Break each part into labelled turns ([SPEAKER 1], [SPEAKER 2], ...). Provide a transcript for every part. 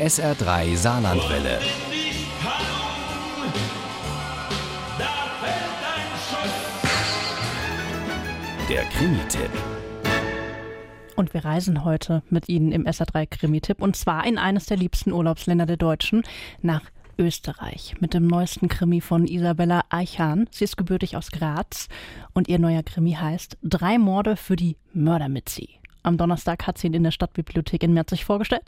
[SPEAKER 1] SR3 Saarlandwelle. Der Krimi-Tipp.
[SPEAKER 2] Und wir reisen heute mit Ihnen im SR3 Krimi-Tipp und zwar in eines der liebsten Urlaubsländer der Deutschen, nach Österreich mit dem neuesten Krimi von Isabella Eichan. Sie ist gebürtig aus Graz und ihr neuer Krimi heißt Drei Morde für die Mördermitzi. Am Donnerstag hat sie ihn in der Stadtbibliothek in Merzig vorgestellt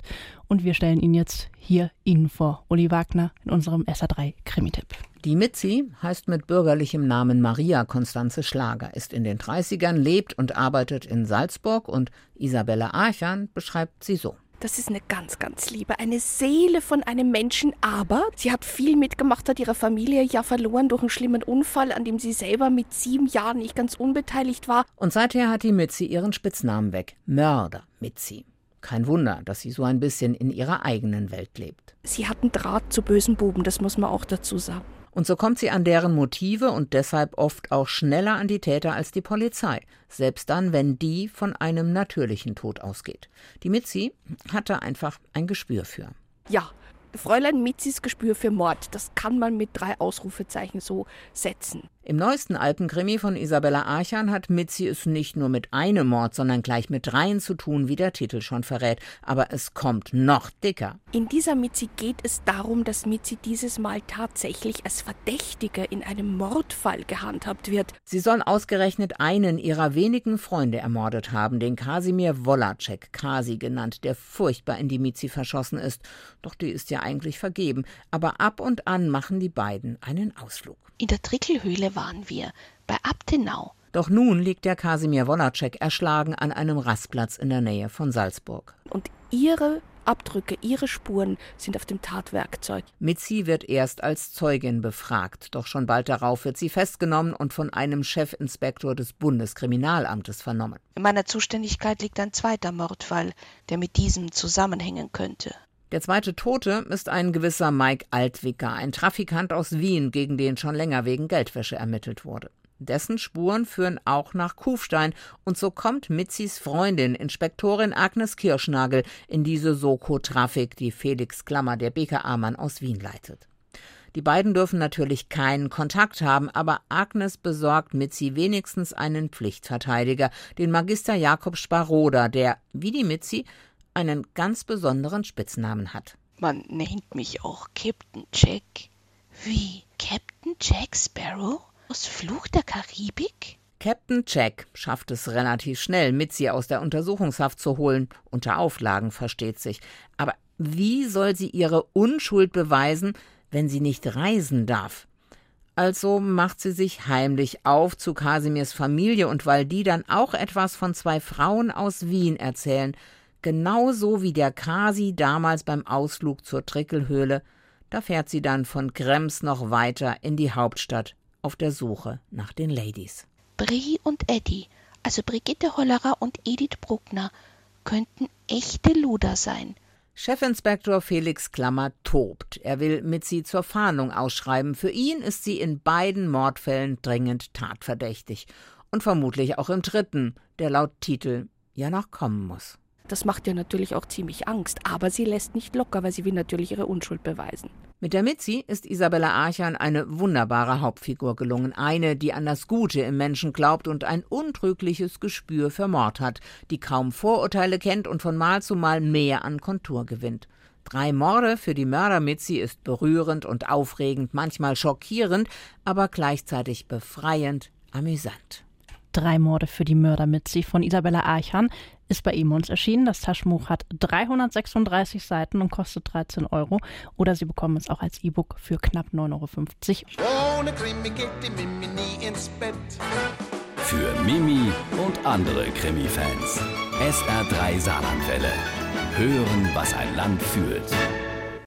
[SPEAKER 2] und wir stellen ihn jetzt hier Ihnen vor. Uli Wagner in unserem SA3 Krimi-Tipp.
[SPEAKER 3] Die Mitzi heißt mit bürgerlichem Namen Maria Konstanze Schlager, ist in den 30ern, lebt und arbeitet in Salzburg und Isabella Archan beschreibt sie so.
[SPEAKER 4] Das ist eine ganz, ganz liebe, eine Seele von einem Menschen, aber sie hat viel mitgemacht, hat ihre Familie ja verloren durch einen schlimmen Unfall, an dem sie selber mit sieben Jahren nicht ganz unbeteiligt war.
[SPEAKER 3] Und seither hat die Mitzi ihren Spitznamen weg. Mörder Mitzi. Kein Wunder, dass sie so ein bisschen in ihrer eigenen Welt lebt.
[SPEAKER 4] Sie hat einen Draht zu bösen Buben, das muss man auch dazu sagen.
[SPEAKER 3] Und so kommt sie an deren Motive und deshalb oft auch schneller an die Täter als die Polizei, selbst dann, wenn die von einem natürlichen Tod ausgeht. Die Mitzi hatte einfach ein Gespür für.
[SPEAKER 4] Ja, Fräulein Mitzis Gespür für Mord, das kann man mit drei Ausrufezeichen so setzen.
[SPEAKER 3] Im neuesten Alpenkrimi von Isabella Archan hat Mitzi es nicht nur mit einem Mord, sondern gleich mit dreien zu tun, wie der Titel schon verrät. Aber es kommt noch dicker.
[SPEAKER 4] In dieser Mitzi geht es darum, dass Mitzi dieses Mal tatsächlich als Verdächtige in einem Mordfall gehandhabt wird.
[SPEAKER 3] Sie soll ausgerechnet einen ihrer wenigen Freunde ermordet haben, den Kasimir Wolacek, Kasi genannt, der furchtbar in die Mitzi verschossen ist. Doch die ist ja eigentlich vergeben. Aber ab und an machen die beiden einen Ausflug.
[SPEAKER 5] In der Trickelhöhle waren wir, bei Abtenau.
[SPEAKER 3] Doch nun liegt der Kasimir Wolacek erschlagen an einem Rastplatz in der Nähe von Salzburg.
[SPEAKER 4] Und ihre Abdrücke, ihre Spuren sind auf dem Tatwerkzeug.
[SPEAKER 3] Mitzi wird erst als Zeugin befragt, doch schon bald darauf wird sie festgenommen und von einem Chefinspektor des Bundeskriminalamtes vernommen.
[SPEAKER 5] In meiner Zuständigkeit liegt ein zweiter Mordfall, der mit diesem zusammenhängen könnte.
[SPEAKER 3] Der zweite Tote ist ein gewisser Mike Altwicker, ein Trafikant aus Wien, gegen den schon länger wegen Geldwäsche ermittelt wurde. Dessen Spuren führen auch nach Kufstein und so kommt Mitzis Freundin, Inspektorin Agnes Kirschnagel, in diese Soko-Trafik, die Felix Klammer, der BKA-Mann aus Wien leitet. Die beiden dürfen natürlich keinen Kontakt haben, aber Agnes besorgt Mitzi wenigstens einen Pflichtverteidiger, den Magister Jakob Sparoda, der, wie die Mitzi, einen ganz besonderen Spitznamen hat.
[SPEAKER 5] Man nennt mich auch Captain Jack. Wie? Captain Jack Sparrow? Aus Fluch der Karibik?
[SPEAKER 3] Captain Jack schafft es relativ schnell, Mitzi aus der Untersuchungshaft zu holen. Unter Auflagen versteht sich. Aber wie soll sie ihre Unschuld beweisen, wenn sie nicht reisen darf? Also macht sie sich heimlich auf zu Kasimirs Familie, und weil die dann auch etwas von zwei Frauen aus Wien erzählen, genauso wie der Kasi damals beim Ausflug zur Trickelhöhle, da fährt sie dann von Krems noch weiter in die Hauptstadt auf der Suche nach den Ladies.
[SPEAKER 5] Brie und Eddie, also Brigitte Hollerer und Edith Bruckner, könnten echte Luder sein.
[SPEAKER 3] Chefinspektor Felix Klammer tobt. Er will mit sie zur Fahndung ausschreiben. Für ihn ist sie in beiden Mordfällen dringend tatverdächtig. Und vermutlich auch im dritten, der laut Titel ja noch kommen muss.
[SPEAKER 4] Das macht ihr natürlich auch ziemlich Angst, aber sie lässt nicht locker, weil sie will natürlich ihre Unschuld beweisen.
[SPEAKER 3] Mit der Mitzi ist Isabella Archan eine wunderbare Hauptfigur gelungen, eine, die an das Gute im Menschen glaubt und ein untrügliches Gespür für Mord hat, die kaum Vorurteile kennt und von Mal zu Mal mehr an Kontur gewinnt. Drei Morde für die Mörder Mitzi ist berührend und aufregend, manchmal schockierend, aber gleichzeitig befreiend, amüsant.
[SPEAKER 2] Drei Morde für die Mörder Mitzi von Isabella Archan ist bei Emons erschienen. Das Taschenbuch hat 336 Seiten und kostet 13 Euro. Oder Sie bekommen es auch als E-Book für knapp 9,50
[SPEAKER 1] Euro. Ohne Krimi geht die Mimi nie ins Bett. Für Mimi und andere Krimi-Fans. SR3 Saarlandwelle. Hören, was ein Land fühlt.